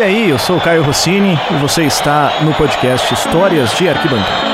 E aí, eu sou o Caio Rossini e você está no podcast Histórias de Arquibancada.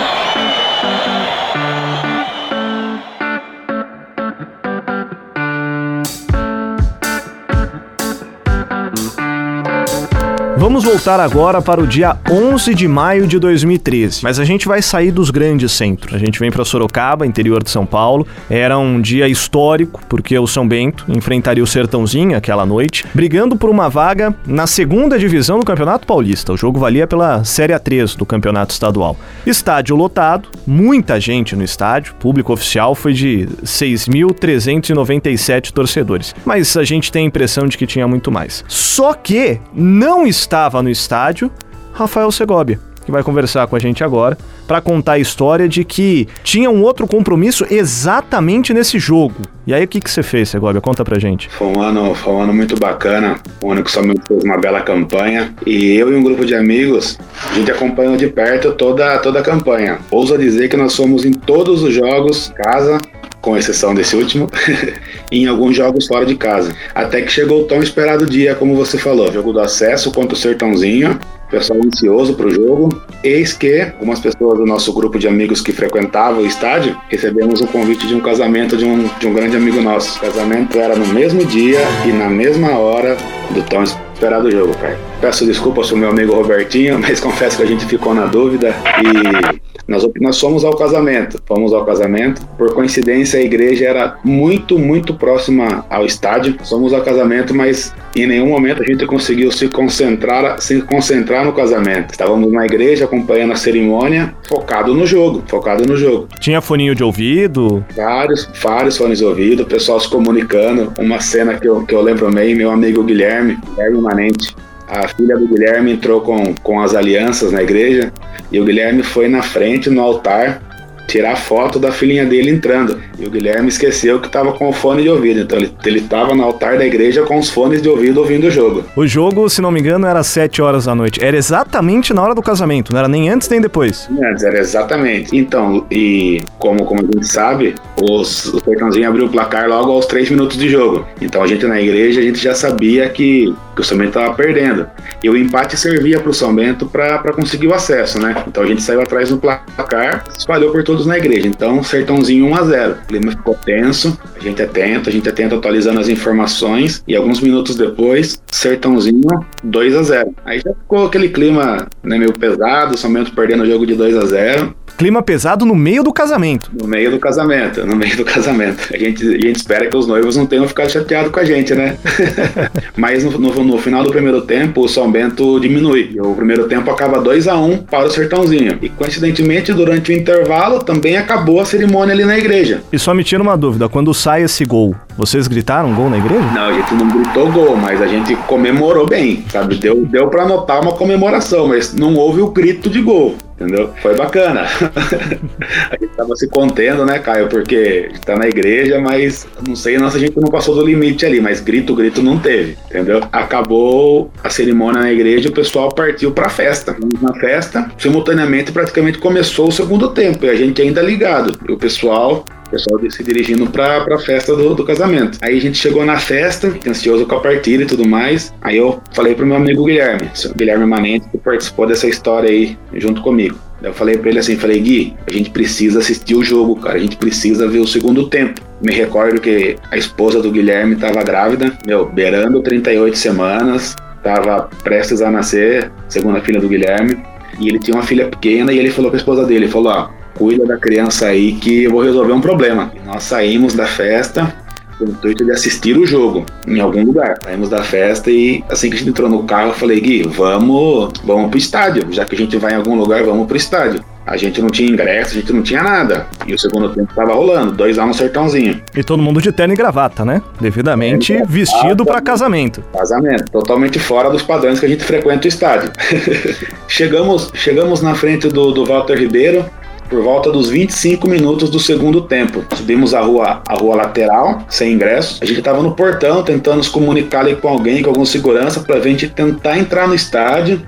Vamos voltar agora para o dia 11 de maio de 2013, mas a gente vai sair dos grandes centros. A gente vem para Sorocaba, interior de São Paulo. Era um dia histórico, porque o São Bento enfrentaria o Sertãozinho aquela noite, brigando por uma vaga na segunda divisão do Campeonato Paulista. O jogo valia pela Série A3 do Campeonato Estadual. Estádio lotado, muita gente no estádio, público oficial foi de 6.397 torcedores, mas a gente tem a impressão de que tinha muito mais. Só que não está estava no estádio, Rafael Segovia, que vai conversar com a gente agora para contar a história de que tinha um outro compromisso exatamente nesse jogo. E aí o que, que você fez, Segovia? Conta pra gente. Foi um ano, foi um ano muito bacana, um ano que me fez uma bela campanha. E eu e um grupo de amigos, a gente acompanhou de perto toda, toda a campanha. Ouso dizer que nós fomos em todos os jogos, casa, com exceção desse último, em alguns jogos fora de casa. Até que chegou o tão esperado dia, como você falou, jogo do acesso contra o Sertãozinho, pessoal ansioso para o jogo. Eis que algumas pessoas do nosso grupo de amigos que frequentavam o estádio recebemos o convite de um casamento de um, de um grande amigo nosso. O casamento era no mesmo dia e na mesma hora do tão esperado jogo, cara. Peço desculpas pro meu amigo Robertinho, mas confesso que a gente ficou na dúvida e nós, nós fomos ao casamento, fomos ao casamento. Por coincidência, a igreja era muito, muito próxima ao estádio. Fomos ao casamento, mas em nenhum momento a gente conseguiu se concentrar, se concentrar no casamento. Estávamos na igreja acompanhando a cerimônia, focado no jogo, focado no jogo. Tinha foninho de ouvido? Vários, vários fones de ouvido, o pessoal se comunicando. Uma cena que eu, que eu lembro bem, meu amigo Guilherme, Guilherme Manente, a filha do Guilherme entrou com, com as alianças na igreja e o Guilherme foi na frente, no altar, tirar foto da filhinha dele entrando. E o Guilherme esqueceu que estava com o fone de ouvido. Então ele estava no altar da igreja com os fones de ouvido ouvindo o jogo. O jogo, se não me engano, era às 7 horas da noite. Era exatamente na hora do casamento, não era nem antes nem depois. Antes, era exatamente. Então, e como, como a gente sabe, os, o Sertãozinho abriu o placar logo aos 3 minutos de jogo. Então a gente na igreja, a gente já sabia que, que o São Bento estava perdendo. E o empate servia para o São Bento para conseguir o acesso, né? Então a gente saiu atrás do placar, espalhou por todos na igreja. Então, Sertãozinho 1 a 0 o clima ficou tenso, a gente atento, a gente atento atualizando as informações e alguns minutos depois, Sertãozinho 2 a 0 Aí já ficou aquele clima né, meio pesado, somente perdendo o jogo de 2 a 0 Clima pesado no meio do casamento. No meio do casamento, no meio do casamento. A gente, a gente espera que os noivos não tenham ficado chateados com a gente, né? Mas no, no, no, final do primeiro tempo, o São Bento diminui. O primeiro tempo acaba 2 a 1 um para o Sertãozinho. E coincidentemente, durante o intervalo, também acabou a cerimônia ali na igreja. E só me tira uma dúvida, quando sai esse gol, vocês gritaram gol na igreja? Não, a gente não gritou gol, mas a gente comemorou bem, sabe? Deu, deu para notar uma comemoração, mas não houve o grito de gol entendeu? Foi bacana. a gente tava se contendo, né, Caio? Porque tá na igreja, mas não sei se a gente não passou do limite ali, mas grito, grito não teve, entendeu? Acabou a cerimônia na igreja o pessoal partiu pra festa. Na festa, simultaneamente, praticamente começou o segundo tempo e a gente ainda ligado. E o pessoal o pessoal se dirigindo pra, pra festa do, do casamento. Aí a gente chegou na festa, ansioso com a partida e tudo mais. Aí eu falei pro meu amigo Guilherme, Guilherme Manente, que participou dessa história aí junto comigo. Eu falei pra ele assim, falei, Gui, a gente precisa assistir o jogo, cara, a gente precisa ver o segundo tempo. Me recordo que a esposa do Guilherme estava grávida, meu, beirando 38 semanas, estava prestes a nascer, segunda filha do Guilherme, e ele tinha uma filha pequena e ele falou pra esposa dele, falou, ó, cuida da criança aí que eu vou resolver um problema. Nós saímos da festa com o intuito de assistir o jogo em algum lugar. Saímos da festa e assim que a gente entrou no carro, eu falei, Gui, vamos, vamos pro estádio. Já que a gente vai em algum lugar, vamos pro estádio. A gente não tinha ingresso, a gente não tinha nada. E o segundo tempo tava rolando, dois a no sertãozinho. E todo mundo de terno e gravata, né? Devidamente é, vestido para casamento. Casamento, totalmente fora dos padrões que a gente frequenta o estádio. chegamos, chegamos na frente do, do Walter Ribeiro, por volta dos 25 minutos do segundo tempo. Subimos a rua, a rua lateral, sem ingresso. A gente estava no portão tentando se comunicar ali com alguém, com algum segurança, para a gente tentar entrar no estádio.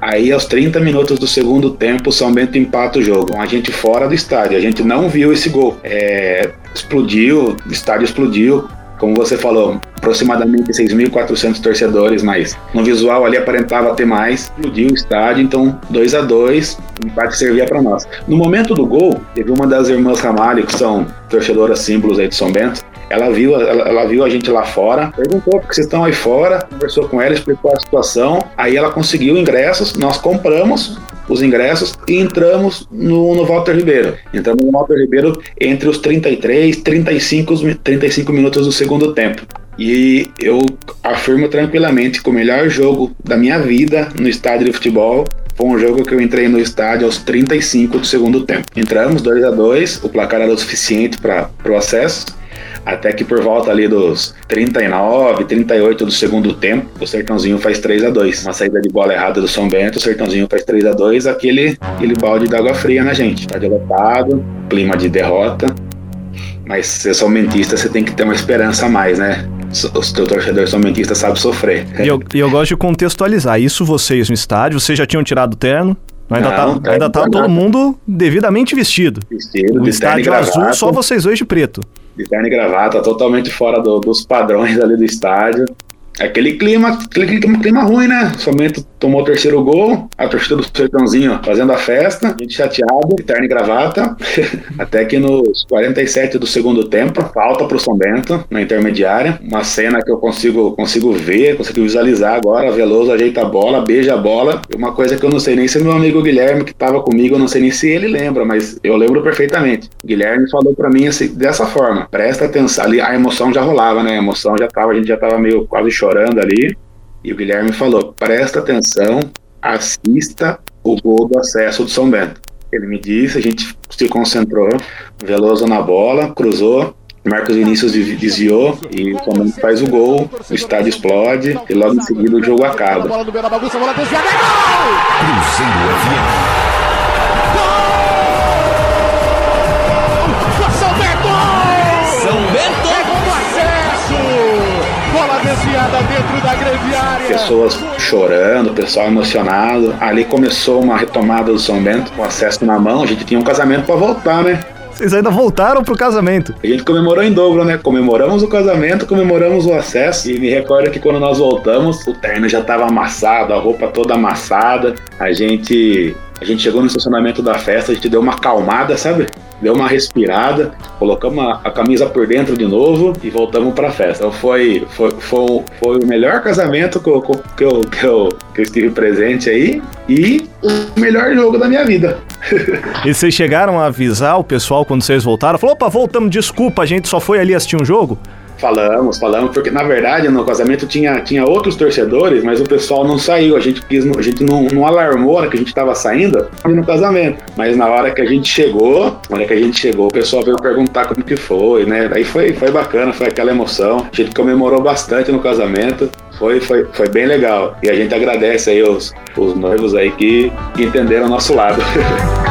Aí, aos 30 minutos do segundo tempo, o São Bento empata o jogo. A gente fora do estádio. A gente não viu esse gol. É, explodiu, o estádio explodiu como você falou, aproximadamente 6.400 torcedores, mas no visual ali aparentava ter mais, explodiu o estádio, então 2 a 2 o empate servia para nós. No momento do gol, teve uma das irmãs Ramalho, que são torcedoras símbolos aí de São Bento, ela viu, ela, ela, viu a gente lá fora, perguntou porque vocês estão aí fora, conversou com ela, explicou a situação. Aí ela conseguiu ingressos, nós compramos os ingressos e entramos no, no Walter Ribeiro. Entramos no Walter Ribeiro entre os 33 35, 35 minutos do segundo tempo. E eu afirmo tranquilamente que o melhor jogo da minha vida no estádio de futebol foi um jogo que eu entrei no estádio aos 35 do segundo tempo. Entramos 2 a 2 o placar era o suficiente para o acesso. Até que por volta ali dos 39, 38 do segundo tempo, o Sertãozinho faz 3 a 2 Uma saída de bola errada do São Bento, o Sertãozinho faz 3 a 2 aquele, aquele balde d'água fria na gente. Tá derrotado, clima de derrota. Mas se sou mentista, você tem que ter uma esperança a mais, né? o teu torcedor somentista sabe sofrer. E eu, eu gosto de contextualizar isso vocês no estádio. Vocês já tinham tirado o terno? Ainda não, tá, ainda tá todo mundo devidamente vestido. Vestido, o estádio azul, só vocês dois de preto. De terno e gravata, totalmente fora do, dos padrões ali do estádio. Aquele clima, aquele clima, clima ruim, né? Somente tomou o terceiro gol, a torcida do Sertãozinho fazendo a festa, gente chateado, terno e gravata, até que nos 47 do segundo tempo, falta pro São Bento, na intermediária, uma cena que eu consigo, consigo ver, consigo visualizar agora, Veloso ajeita a bola, beija a bola, uma coisa que eu não sei nem se meu amigo Guilherme, que tava comigo, eu não sei nem se ele lembra, mas eu lembro perfeitamente. Guilherme falou para mim assim, dessa forma, presta atenção, ali a emoção já rolava, né, a emoção já tava, a gente já tava meio quase chorando ali, e o Guilherme falou: presta atenção, assista o gol do acesso do São Bento. Ele me disse, a gente se concentrou, Veloso na bola, cruzou, Marcos Vinícius desviou e o São Bento faz o gol, o estádio explode e logo em seguida o jogo acaba. Cruzeiro FM. Desviada dentro da grande área. Pessoas chorando, pessoal emocionado. Ali começou uma retomada do São Bento, com acesso na mão. A gente tinha um casamento para voltar, né? Vocês ainda voltaram pro casamento. A gente comemorou em dobro, né? Comemoramos o casamento, comemoramos o acesso. E me recordo que quando nós voltamos, o terno já tava amassado, a roupa toda amassada. A gente. A gente chegou no estacionamento da festa, a gente deu uma acalmada, sabe? deu uma respirada, colocamos a, a, camisa por dentro de novo e voltamos para a festa. Então foi, foi, foi, foi, o melhor casamento que eu, que, eu, que, eu, que eu estive presente aí e o melhor jogo da minha vida. e vocês chegaram a avisar o pessoal quando vocês voltaram? Falou, opa, voltamos, desculpa, a gente só foi ali assistir um jogo? Falamos, falamos, porque na verdade no casamento tinha, tinha outros torcedores, mas o pessoal não saiu. A gente, quis, a gente não, não alarmou na que a gente estava saindo no casamento. Mas na hora que a gente chegou, na hora que a gente chegou, o pessoal veio perguntar como que foi, né? Aí foi, foi bacana, foi aquela emoção. A gente comemorou bastante no casamento. Foi, foi, foi bem legal. E a gente agradece aí os, os noivos aí que, que entenderam o nosso lado.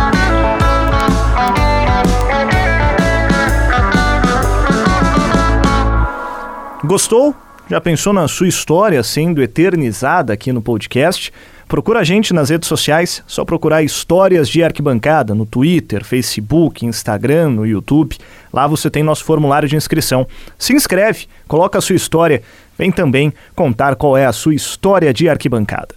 Gostou? Já pensou na sua história sendo eternizada aqui no podcast? Procura a gente nas redes sociais, só procurar Histórias de Arquibancada no Twitter, Facebook, Instagram, no YouTube. Lá você tem nosso formulário de inscrição. Se inscreve, coloca a sua história, vem também contar qual é a sua história de arquibancada.